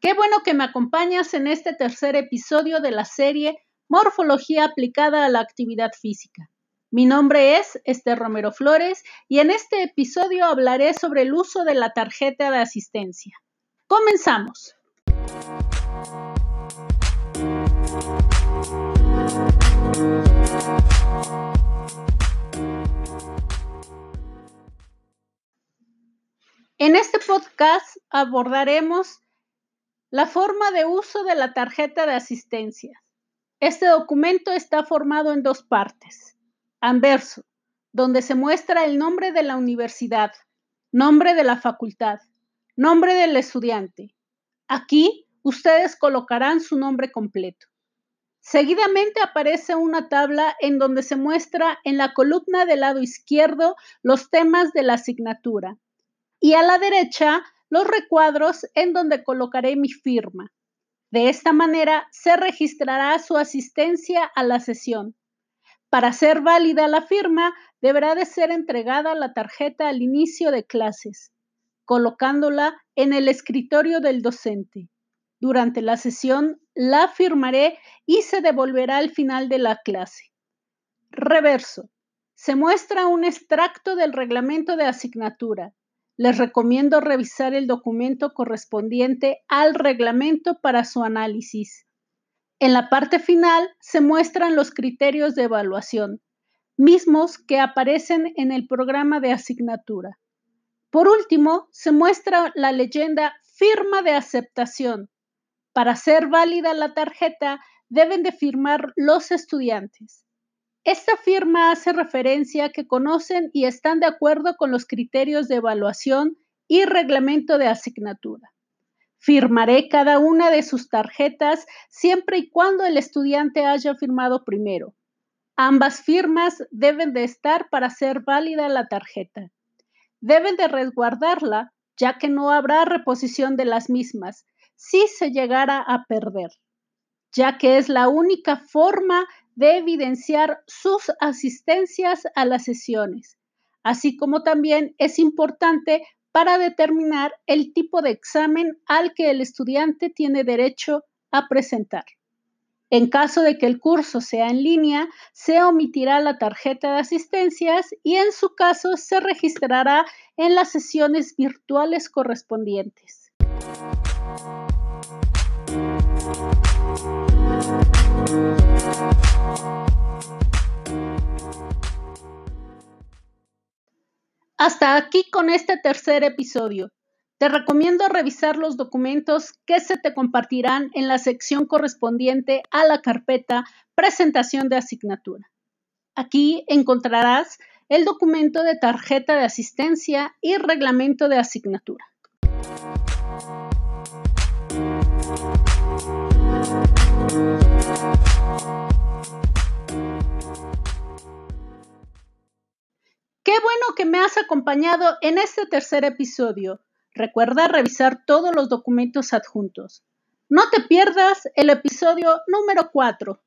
Qué bueno que me acompañas en este tercer episodio de la serie Morfología aplicada a la actividad física. Mi nombre es Esther Romero Flores y en este episodio hablaré sobre el uso de la tarjeta de asistencia. Comenzamos. En este podcast abordaremos la forma de uso de la tarjeta de asistencia. Este documento está formado en dos partes. Anverso, donde se muestra el nombre de la universidad, nombre de la facultad, nombre del estudiante. Aquí ustedes colocarán su nombre completo. Seguidamente aparece una tabla en donde se muestra en la columna del lado izquierdo los temas de la asignatura y a la derecha los recuadros en donde colocaré mi firma. De esta manera se registrará su asistencia a la sesión. Para ser válida la firma, deberá de ser entregada la tarjeta al inicio de clases, colocándola en el escritorio del docente. Durante la sesión la firmaré y se devolverá al final de la clase. Reverso. Se muestra un extracto del reglamento de asignatura les recomiendo revisar el documento correspondiente al reglamento para su análisis. En la parte final se muestran los criterios de evaluación, mismos que aparecen en el programa de asignatura. Por último, se muestra la leyenda firma de aceptación. Para ser válida la tarjeta, deben de firmar los estudiantes. Esta firma hace referencia que conocen y están de acuerdo con los criterios de evaluación y reglamento de asignatura. Firmaré cada una de sus tarjetas siempre y cuando el estudiante haya firmado primero. Ambas firmas deben de estar para ser válida la tarjeta. Deben de resguardarla, ya que no habrá reposición de las mismas si se llegara a perder, ya que es la única forma de evidenciar sus asistencias a las sesiones, así como también es importante para determinar el tipo de examen al que el estudiante tiene derecho a presentar. En caso de que el curso sea en línea, se omitirá la tarjeta de asistencias y en su caso se registrará en las sesiones virtuales correspondientes. Hasta aquí con este tercer episodio. Te recomiendo revisar los documentos que se te compartirán en la sección correspondiente a la carpeta Presentación de asignatura. Aquí encontrarás el documento de tarjeta de asistencia y reglamento de asignatura. Bueno que me has acompañado en este tercer episodio. Recuerda revisar todos los documentos adjuntos. No te pierdas el episodio número 4.